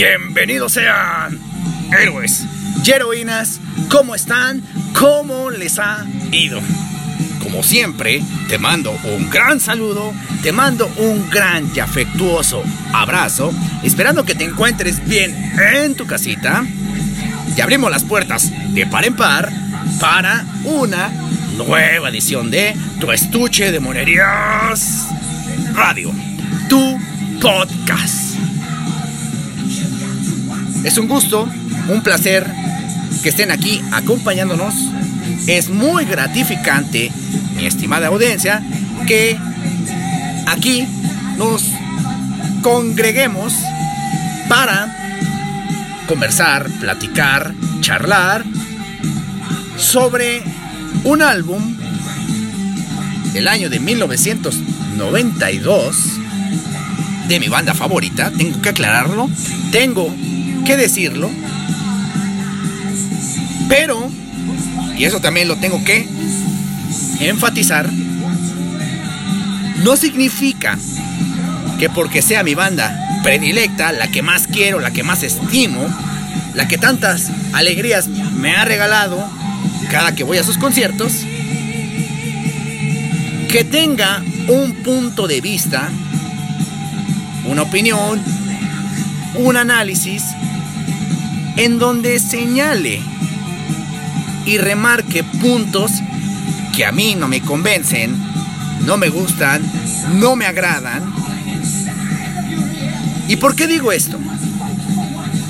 Bienvenidos sean héroes y heroínas. ¿Cómo están? ¿Cómo les ha ido? Como siempre, te mando un gran saludo, te mando un gran y afectuoso abrazo, esperando que te encuentres bien en tu casita. Y abrimos las puertas de par en par para una nueva edición de Tu Estuche de Monerías Radio, tu podcast. Es un gusto, un placer que estén aquí acompañándonos. Es muy gratificante, mi estimada audiencia, que aquí nos congreguemos para conversar, platicar, charlar sobre un álbum del año de 1992 de mi banda favorita, tengo que aclararlo, tengo que decirlo, pero, y eso también lo tengo que enfatizar, no significa que porque sea mi banda predilecta, la que más quiero, la que más estimo, la que tantas alegrías me ha regalado cada que voy a sus conciertos, que tenga un punto de vista, una opinión, un análisis en donde señale y remarque puntos que a mí no me convencen, no me gustan, no me agradan. ¿Y por qué digo esto?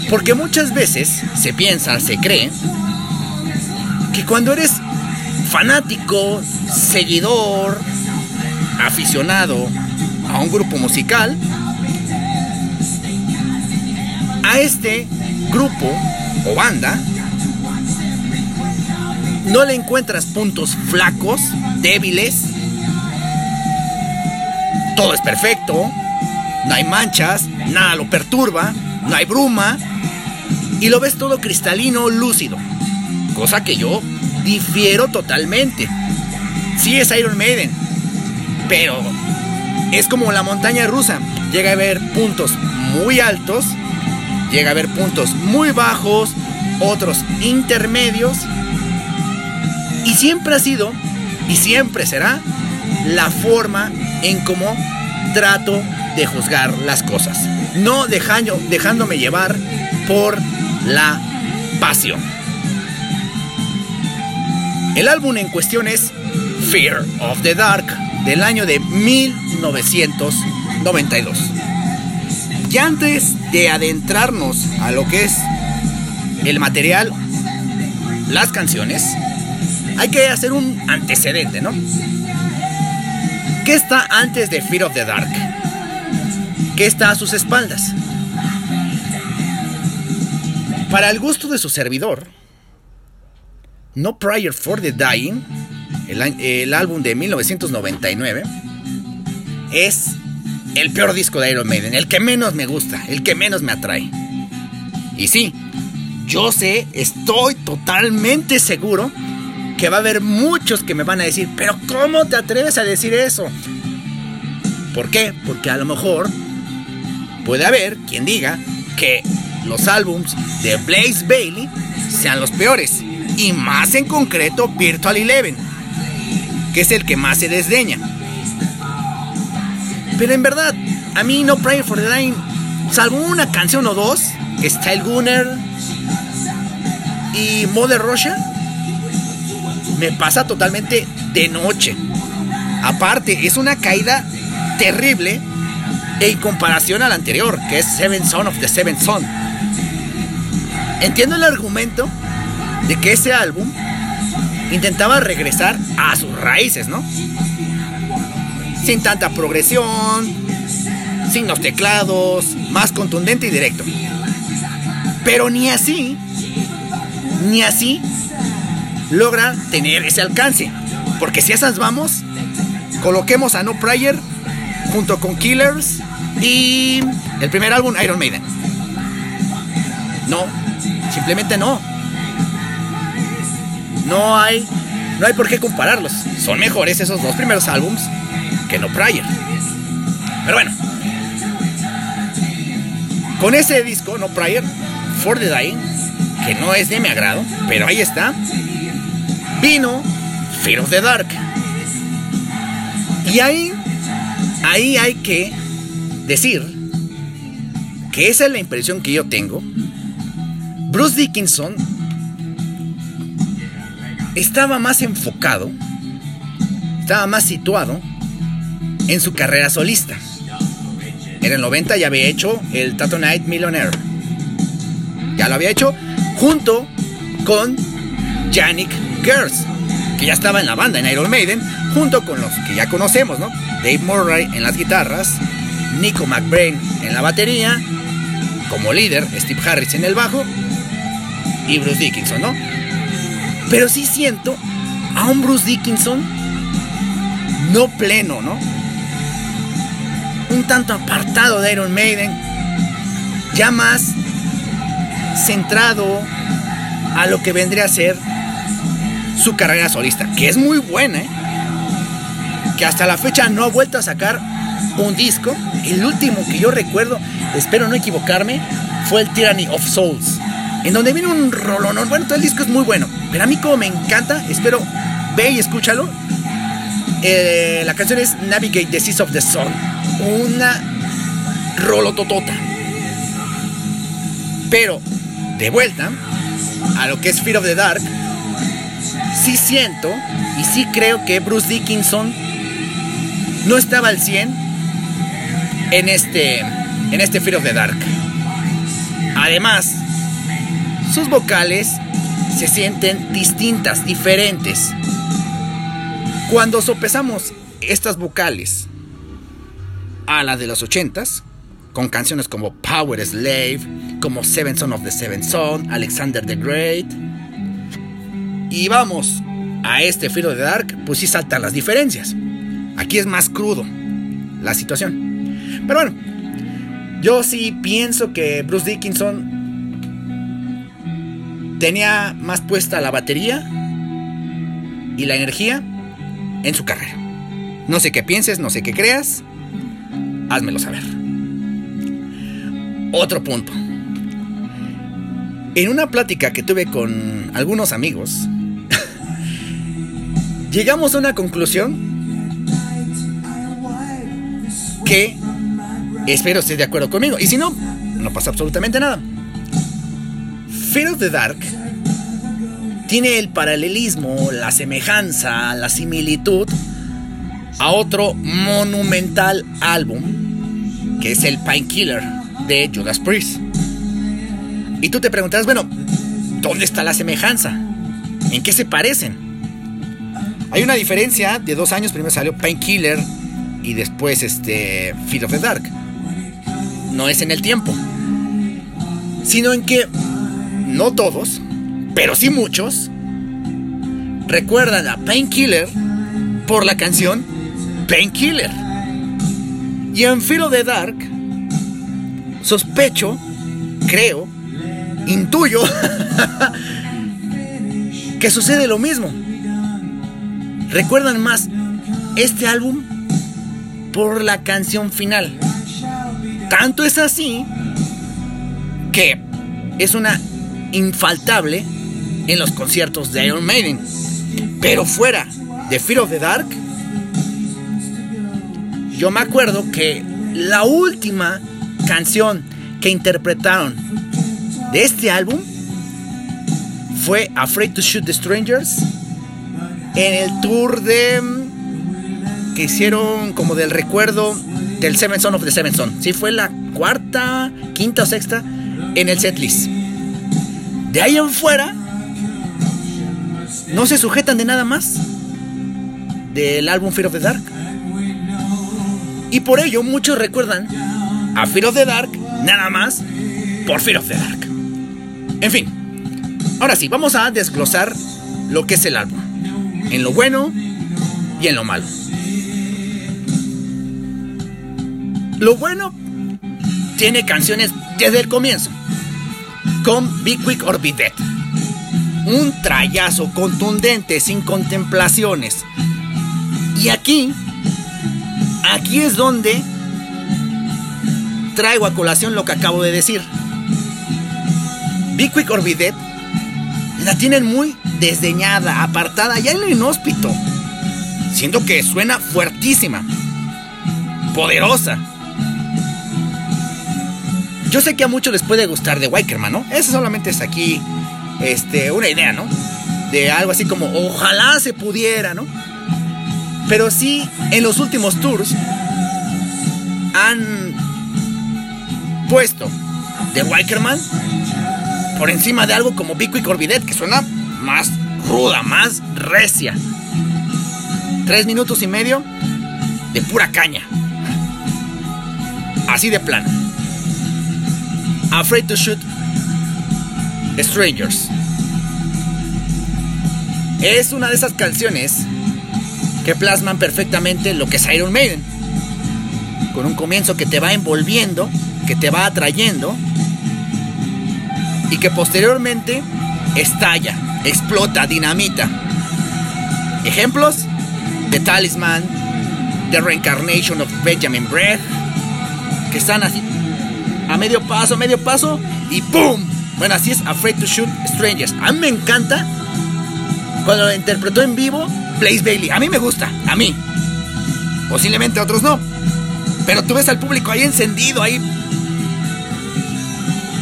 Porque muchas veces se piensa, se cree, que cuando eres fanático, seguidor, aficionado a un grupo musical, a este grupo o banda, no le encuentras puntos flacos, débiles, todo es perfecto, no hay manchas, nada lo perturba, no hay bruma, y lo ves todo cristalino, lúcido, cosa que yo difiero totalmente. Sí es Iron Maiden, pero es como la montaña rusa, llega a haber puntos muy altos, llega a haber puntos muy bajos, otros intermedios, y siempre ha sido y siempre será la forma en cómo trato de juzgar las cosas. No dejándome llevar por la pasión. El álbum en cuestión es Fear of the Dark del año de 1992. Y antes de adentrarnos a lo que es el material, las canciones, hay que hacer un antecedente, ¿no? ¿Qué está antes de Fear of the Dark? ¿Qué está a sus espaldas? Para el gusto de su servidor, No Prior for the Dying, el, el, álbum de 1999, es el peor disco de Iron Maiden, el que menos me gusta, el que menos me atrae. Y sí, yo sé, estoy totalmente seguro que va a haber muchos que me van a decir, pero ¿cómo te atreves a decir eso? ¿Por qué? Porque a lo mejor puede haber quien diga que los álbums de Blaze Bailey sean los peores. Y más en concreto Virtual Eleven, que es el que más se desdeña. Pero en verdad, a mí No Prayer for the Line, salvo una canción o dos, Style Gunner y Mother Russia, me pasa totalmente de noche. Aparte, es una caída terrible en comparación a la anterior, que es Seven Son of the Seven Son. Entiendo el argumento de que ese álbum intentaba regresar a sus raíces, ¿no? Sin tanta progresión, sin los teclados, más contundente y directo. Pero ni así, ni así logra tener ese alcance. Porque si esas vamos, coloquemos a No Prayer junto con Killers y el primer álbum Iron Maiden. No, simplemente no. No hay, no hay por qué compararlos. Son mejores esos dos primeros álbums que No Prayer. Pero bueno. con ese disco, No Prior, For the Dying, que no es de mi agrado, pero ahí está, vino Fear of the Dark. Y ahí, ahí hay que decir que esa es la impresión que yo tengo. Bruce Dickinson estaba más enfocado, estaba más situado en su carrera solista. En el 90 ya había hecho el Tattoo Night Millionaire. Ya lo había hecho junto con Yannick Gers, que ya estaba en la banda en Iron Maiden, junto con los que ya conocemos, ¿no? Dave Murray en las guitarras, Nico McBrain en la batería, como líder, Steve Harris en el bajo y Bruce Dickinson, ¿no? Pero sí siento a un Bruce Dickinson no pleno, ¿no? Un tanto apartado de Iron Maiden, ya más centrado a lo que vendría a ser su carrera solista, que es muy buena, ¿eh? que hasta la fecha no ha vuelto a sacar un disco. El último que yo recuerdo, espero no equivocarme, fue el Tyranny of Souls, en donde viene un rolón. Bueno, todo el disco es muy bueno, pero a mí como me encanta, espero ve y escúchalo. Eh, la canción es Navigate the Seas of the Sun, una rolototota. Pero de vuelta a lo que es Fear of the Dark, sí siento y sí creo que Bruce Dickinson no estaba al 100 en este, en este Fear of the Dark. Además, sus vocales se sienten distintas, diferentes. Cuando sopesamos estas vocales a las de los 80s, con canciones como Power Slave, como Seven Son of the Seven Son, Alexander the Great. Y vamos a este of the Dark, pues sí saltan las diferencias. Aquí es más crudo la situación. Pero bueno, yo sí pienso que Bruce Dickinson tenía más puesta la batería y la energía en su carrera. No sé qué pienses, no sé qué creas, házmelo saber. Otro punto. En una plática que tuve con algunos amigos, llegamos a una conclusión que espero estés de acuerdo conmigo. Y si no, no pasa absolutamente nada. Fear of the Dark tiene el paralelismo, la semejanza, la similitud a otro monumental álbum que es el Painkiller de Judas Priest. Y tú te preguntarás, bueno, ¿dónde está la semejanza? ¿En qué se parecen? Hay una diferencia de dos años, primero salió Painkiller y después este Fear of the Dark. No es en el tiempo, sino en que no todos, pero sí muchos, recuerdan a Painkiller por la canción Painkiller. Y en of the Dark, sospecho, creo, intuyo que sucede lo mismo. Recuerdan más este álbum por la canción final. Tanto es así que es una infaltable en los conciertos de Iron Maiden. Pero fuera de Fear of the Dark, yo me acuerdo que la última canción que interpretaron de este álbum fue Afraid to Shoot the Strangers en el tour de que hicieron como del recuerdo del Seven Son of the Seven Son. Sí, fue la cuarta, quinta o sexta en el setlist. De ahí en fuera, no se sujetan de nada más del álbum Fear of the Dark. Y por ello muchos recuerdan a Fear of the Dark nada más por Fear of the Dark. En fin, ahora sí, vamos a desglosar lo que es el álbum. En lo bueno y en lo malo. Lo bueno tiene canciones desde el comienzo. Con Be Quick or Be Dead. Un trayazo contundente, sin contemplaciones. Y aquí, aquí es donde traigo a colación lo que acabo de decir. Be Quick or Be Dead la tienen muy desdeñada, apartada, ya en lo inhóspito. Siento que suena fuertísima, poderosa. Yo sé que a muchos les puede gustar de Wikerman, ¿no? Eso solamente es aquí este, una idea, ¿no? De algo así como, ojalá se pudiera, ¿no? Pero sí, en los últimos tours han puesto de Wikerman por encima de algo como Pico y Corvidet, que suena más ruda, más recia. Tres minutos y medio de pura caña. Así de plano. Afraid to Shoot Strangers. Es una de esas canciones que plasman perfectamente lo que es Iron Maiden. Con un comienzo que te va envolviendo, que te va atrayendo y que posteriormente estalla, explota, dinamita. Ejemplos: The Talisman, The Reincarnation of Benjamin Breath, que están así a medio paso, a medio paso y ¡pum! Bueno, así es Afraid to Shoot Strangers. A mí me encanta cuando lo interpretó en vivo Blaze Bailey. A mí me gusta, a mí. Posiblemente a otros no. Pero tú ves al público ahí encendido, ahí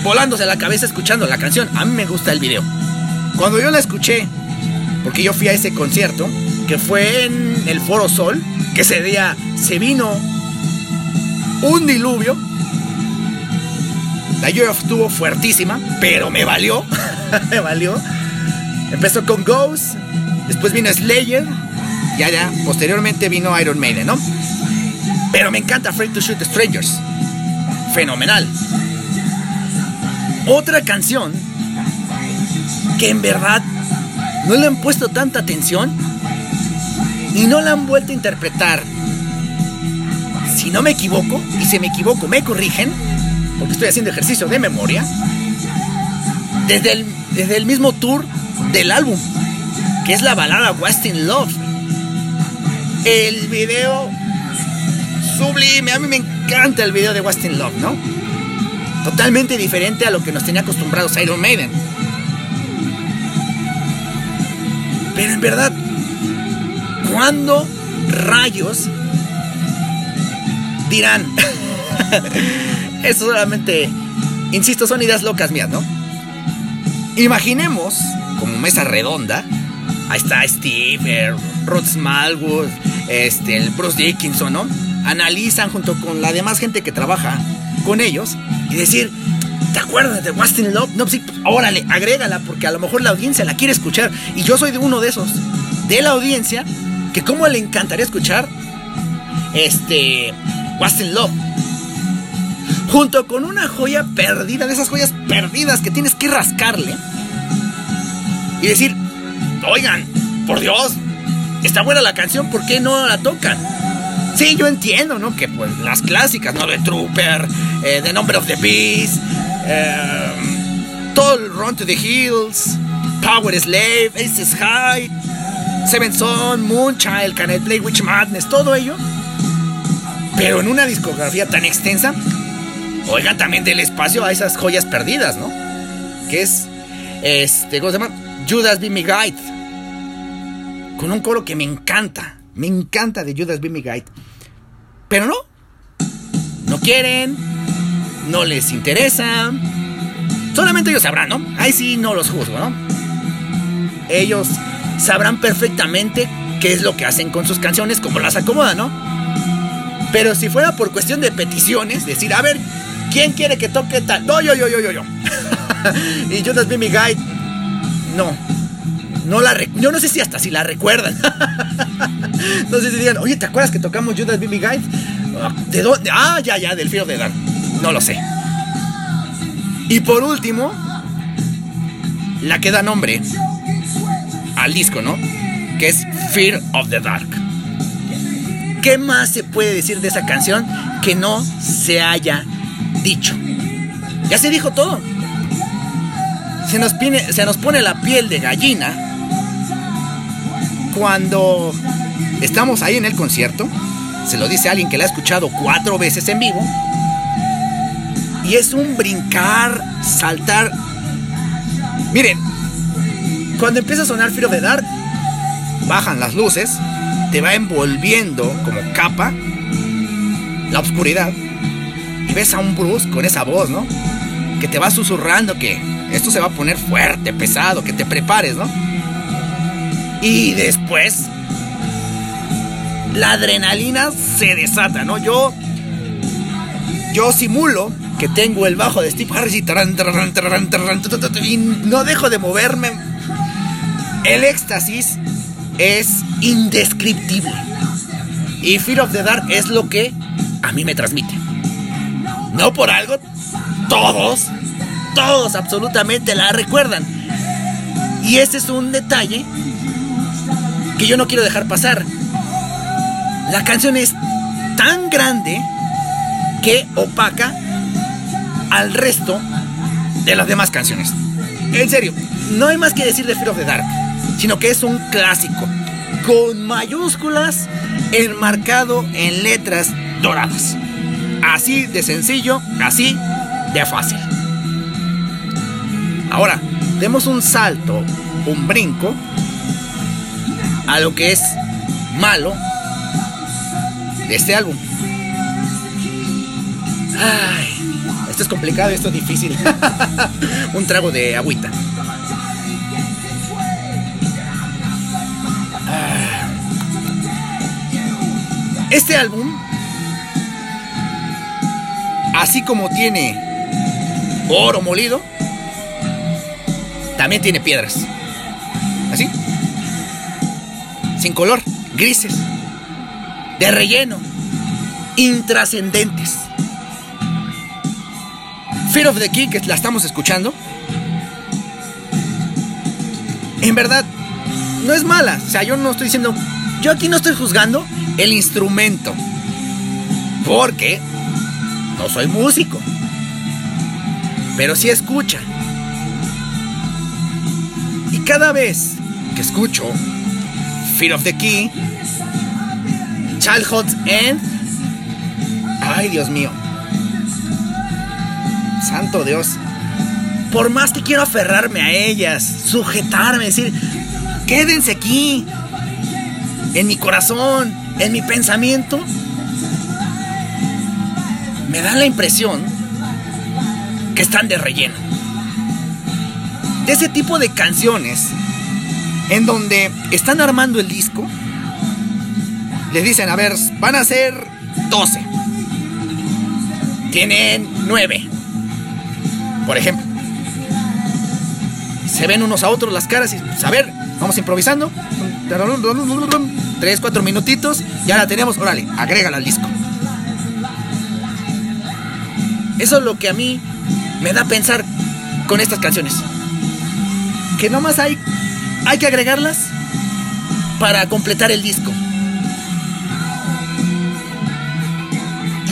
volándose la cabeza escuchando la canción. A mí me gusta el video. Cuando yo la escuché, porque yo fui a ese concierto, que fue en el Foro Sol, que ese día se vino un diluvio. La Year estuvo fuertísima, pero me valió. me valió. Empezó con Ghost, después vino Slayer, y ya, posteriormente vino Iron Maiden, ¿no? Pero me encanta Afraid to Shoot Strangers. Fenomenal. Otra canción que en verdad no le han puesto tanta atención y no la han vuelto a interpretar. Si no me equivoco, y si me equivoco me corrigen, porque estoy haciendo ejercicio de memoria, desde desde el mismo tour del álbum, que es la balada Westin Love. El video sublime, a mí me encanta el video de Westin Love, ¿no? Totalmente diferente a lo que nos tenía acostumbrados Iron Maiden. Pero en verdad, ¿cuándo rayos dirán? Eso solamente, insisto, son ideas locas mías, ¿no? Imaginemos, como mesa redonda, ahí está Steve, Rod Smallwood, este, el Bruce Dickinson, ¿no? Analizan junto con la demás gente que trabaja con ellos y decir, ¿te acuerdas de Wasting Love? No, sí, órale, agrégala, porque a lo mejor la audiencia la quiere escuchar. Y yo soy de uno de esos, de la audiencia, que como le encantaría escuchar este Wasting Love. Junto con una joya perdida, de esas joyas perdidas que tienes que rascarle. Y decir, oigan, por Dios, está buena la canción, ¿por qué no la tocan? Sí, yo entiendo, ¿no? Que pues las clásicas, ¿no? The Trooper, eh, The Number of the Beast, eh, todo el Run to the Hills, Power Slave, Aces High, Seven Son, Moonchild, Can I Play Witch Madness, todo ello. Pero en una discografía tan extensa, oigan también del espacio a esas joyas perdidas, ¿no? Que es, este, ¿cómo se llama? Judas Be My Guide. Con un coro que me encanta. Me encanta de Judas Be Guide. Pero no. No quieren. No les interesa. Solamente ellos sabrán, ¿no? Ahí sí no los juzgo, ¿no? Ellos sabrán perfectamente qué es lo que hacen con sus canciones, cómo las acomodan, ¿no? Pero si fuera por cuestión de peticiones, decir, a ver, ¿quién quiere que toque tal? No, yo, yo, yo, yo, yo. y Judas Be Guide, no. No la yo no sé si hasta si la recuerdan. no sé si digan, oye, ¿te acuerdas que tocamos Judas Be Guide? Ah, ¿De dónde? Ah, ya, ya, del Fear the Dark. No lo sé. Y por último, la que da nombre al disco, ¿no? Que es Fear of the Dark. ¿Qué más se puede decir de esa canción que no se haya dicho? Ya se dijo todo. Se nos, se nos pone la piel de gallina cuando estamos ahí en el concierto, se lo dice alguien que la ha escuchado cuatro veces en vivo, Y es un brincar, saltar. Miren, cuando empieza a sonar of the Dark, bajan las luces, te va envolviendo como capa la oscuridad y ves a un Bruce con esa voz, ¿no? Que te va susurrando que esto se va a poner fuerte, pesado, que te prepares, ¿no? Y después la adrenalina se desata, ¿no? Yo yo simulo que tengo el bajo de Steve Harris y, y no dejo de moverme. El éxtasis es indescriptible. Y Fear of the Dark es lo que a mí me transmite. No por algo, todos, todos absolutamente la recuerdan. Y ese es un detalle que yo no quiero dejar pasar. La canción es tan grande que opaca al resto de las demás canciones. En serio, no hay más que decir de Fear of the Dark, sino que es un clásico, con mayúsculas enmarcado en letras doradas. Así de sencillo, así de fácil. Ahora, demos un salto, un brinco a lo que es malo de este álbum. Ay, esto es complicado, esto es difícil. un trago de agüita. Ah. Este álbum, así como tiene oro molido, también tiene piedras. Sin color, grises, de relleno, intrascendentes. Fear of the King, que la estamos escuchando, en verdad, no es mala. O sea, yo no estoy diciendo. Yo aquí no estoy juzgando el instrumento. Porque no soy músico. Pero sí escucha. Y cada vez que escucho Fear of the Key, Childhood's End, ay Dios mío, santo Dios, por más que quiero aferrarme a ellas, sujetarme, decir, quédense aquí, en mi corazón, en mi pensamiento, me da la impresión que están de relleno. De ese tipo de canciones en donde están armando el disco, les dicen, a ver, van a ser 12. Tienen 9. Por ejemplo. Se ven unos a otros las caras y, pues, a ver, vamos improvisando. 3, 4 minutitos, ya la tenemos, órale, agrégala al disco. Eso es lo que a mí me da pensar con estas canciones. Que nomás hay, hay que agregarlas para completar el disco.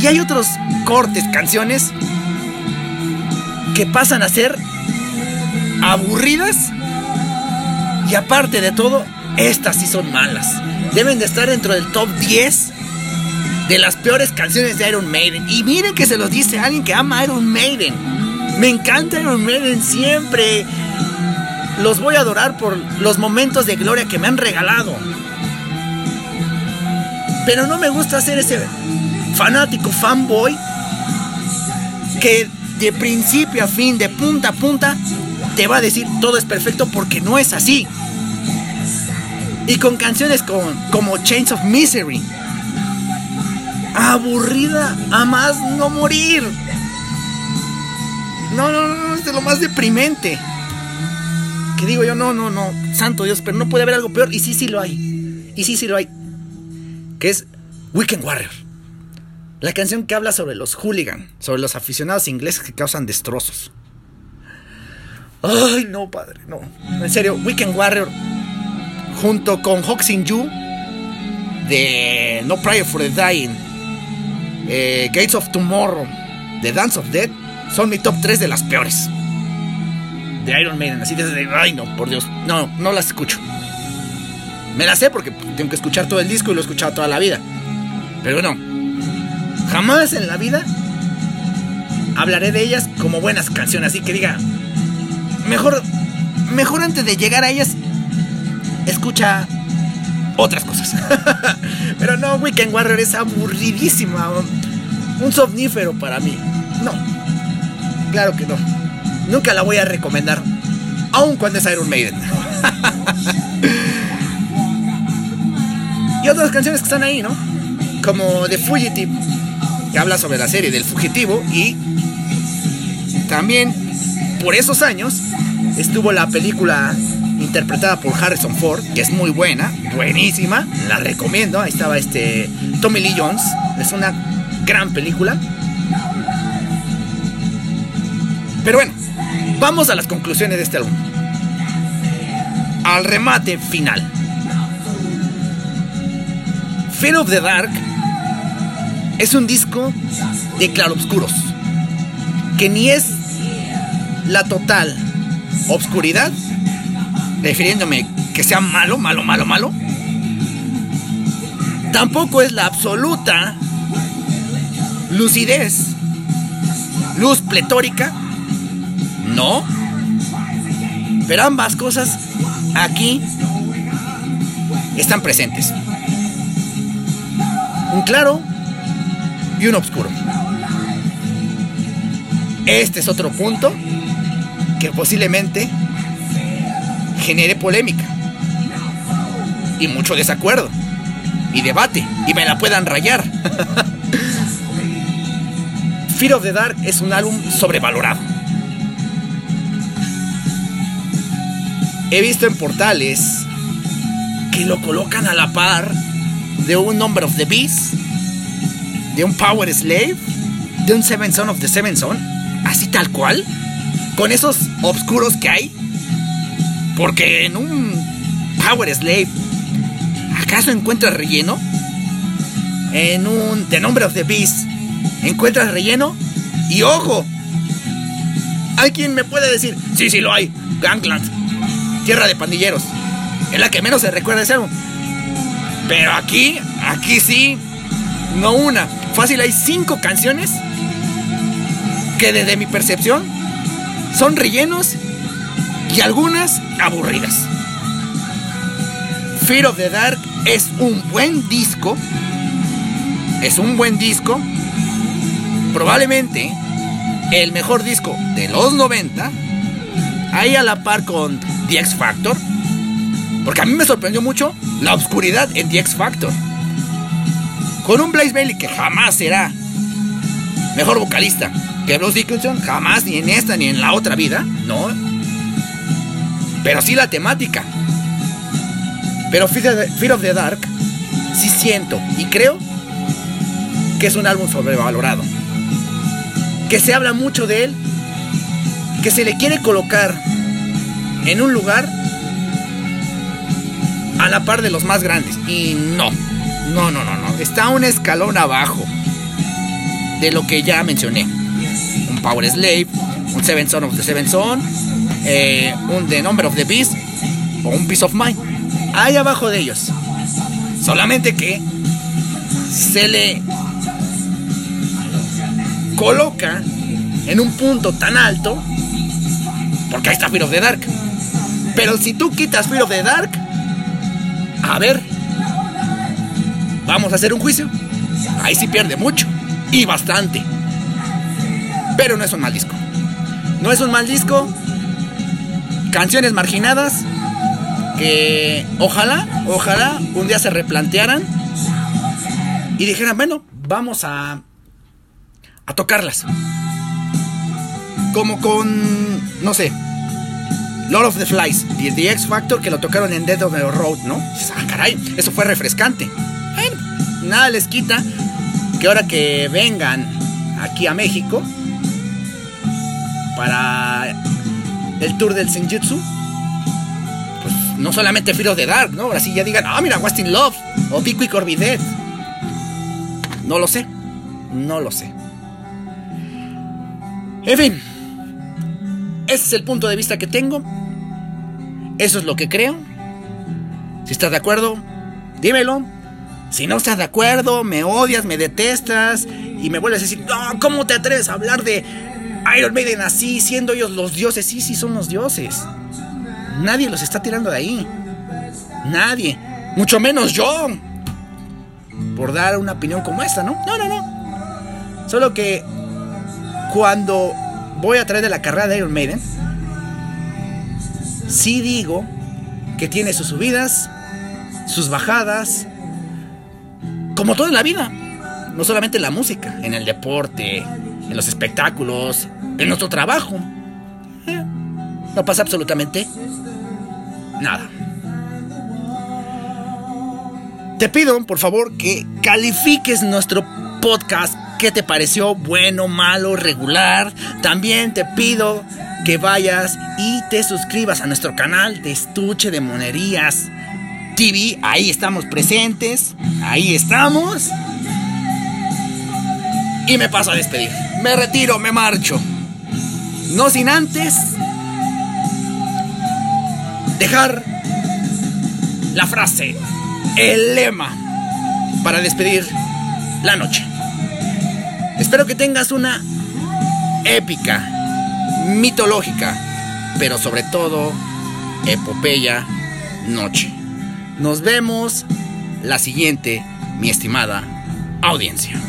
Y hay otros cortes, canciones, que pasan a ser aburridas. Y aparte de todo, estas sí son malas. Deben de estar dentro del top 10 de las peores canciones de Iron Maiden. Y miren que se los dice alguien que ama Iron Maiden. Me encanta Iron Maiden siempre. Los voy a adorar por los momentos de gloria que me han regalado. Pero no me gusta ser ese fanático fanboy que de principio a fin, de punta a punta, te va a decir todo es perfecto porque no es así. Y con canciones como, como Chains of Misery. Aburrida a más no morir. No, no, no, es de lo más deprimente. Que digo yo, no, no, no, santo Dios, pero no puede haber algo peor. Y sí, sí lo hay. Y sí, sí lo hay. Que es Weekend Warrior. La canción que habla sobre los hooligans, sobre los aficionados ingleses que causan destrozos. Ay, no, padre, no. En serio, Weekend Warrior, junto con Hoxin Yu, de No Prayer for the Dying, eh, Gates of Tomorrow, The Dance of Death, son mi top 3 de las peores. De Iron Maiden, así desde. Ay, no, por Dios. No, no las escucho. Me las sé porque tengo que escuchar todo el disco y lo he escuchado toda la vida. Pero no. Jamás en la vida hablaré de ellas como buenas canciones, así que diga, mejor, mejor antes de llegar a ellas, escucha otras cosas. Pero no, Weekend Warrior es aburridísima, un somnífero para mí. No, claro que no. Nunca la voy a recomendar, aun cuando es Iron Maiden. y otras canciones que están ahí, ¿no? Como The Fugitive, que habla sobre la serie del fugitivo y también por esos años estuvo la película interpretada por Harrison Ford, que es muy buena, buenísima, la recomiendo. Ahí estaba este Tommy Lee Jones, es una gran película. Pero bueno, vamos a las conclusiones de este álbum. Al remate final. Fear of the Dark es un disco de claroscuros que ni es la total obscuridad, refiriéndome que sea malo, malo, malo, malo. Tampoco es la absoluta lucidez, luz pletórica, no. Pero ambas cosas aquí están presentes. Un claro y un oscuro. Este es otro punto que posiblemente genere polémica y mucho desacuerdo y debate y me la puedan rayar. Fear of the Dark es un álbum sobrevalorado. He visto en portales que lo colocan a la par de un Number of the Beast, de un Power Slave, de un Seven Son of the Seven Son, así tal cual, con esos obscuros que hay. Porque en un Power Slave, ¿acaso encuentras relleno? En un The Number of the Beast, ¿encuentras relleno? Y ojo, hay quien me puede decir, sí, sí lo hay, Gangland, Tierra de Pandilleros, es la que menos se recuerda de ese. Pero aquí, aquí sí, no una, fácil hay cinco canciones que desde mi percepción son rellenos y algunas aburridas. Fear of the Dark es un buen disco. Es un buen disco. Probablemente el mejor disco de los 90. Ahí a la par con The X Factor. Porque a mí me sorprendió mucho la oscuridad en The X Factor. Con un Blaze Bailey que jamás será mejor vocalista que Bruce Dickinson, jamás, ni en esta ni en la otra vida, no. Pero sí la temática. Pero Fear of the Dark, sí siento y creo que es un álbum sobrevalorado. Que se habla mucho de él, que se le quiere colocar en un lugar a la par de los más grandes. Y no, no, no, no, no. Está un escalón abajo de lo que ya mencioné. Un Power Slave, un Seven Son of the Seven Son, eh, un The Number of the Beast o un Peace of Mind. Ahí abajo de ellos. Solamente que se le coloca en un punto tan alto porque ahí está Fear of the Dark. Pero si tú quitas Fear of the Dark, a ver, vamos a hacer un juicio. Ahí sí pierde mucho y bastante. Pero no es un mal disco. No es un mal disco. Canciones marginadas que ojalá, ojalá un día se replantearan y dijeran, bueno, vamos a a tocarlas. Como con, no sé, Lord of the Flies, The, X Factor, que lo tocaron en Dead of the Road, ¿no? Ah, caray, eso fue refrescante. Nada les quita que ahora que vengan aquí a México para el tour del Senjutsu, pues no solamente Fear of the Dark, ¿no? Ahora sí ya digan, ah, mira, in Love o Be Quick or. No lo sé, no lo sé. En fin, ese es el punto de vista que tengo. Eso es lo que creo. Si estás de acuerdo, dímelo. Si no estás de acuerdo, me odias, me detestas y me vuelves a decir, no, ¿cómo te atreves a hablar de Iron Maiden así, siendo ellos los dioses? Sí, sí, son los dioses. Nadie los está tirando de ahí. Nadie. Mucho menos yo. Por dar una opinión como esta, ¿no? No, no, no. Solo que cuando voy a traer de la carrera de Iron Maiden, sí digo que tiene sus subidas, sus bajadas, como todo en la vida. No solamente en la música, en el deporte, en los espectáculos, en nuestro trabajo. Eh, no pasa absolutamente nada. Te pido, por favor, que califiques nuestro podcast. ¿Qué te pareció? Bueno, malo, regular. También te pido que vayas y te suscribas a nuestro canal de estuche de monerías TV. Ahí estamos presentes. Ahí estamos. Y me paso a despedir. Me retiro, me marcho. No sin antes dejar la frase, el lema para despedir la noche. Espero que tengas una épica, mitológica, pero sobre todo epopeya noche. Nos vemos la siguiente, mi estimada audiencia.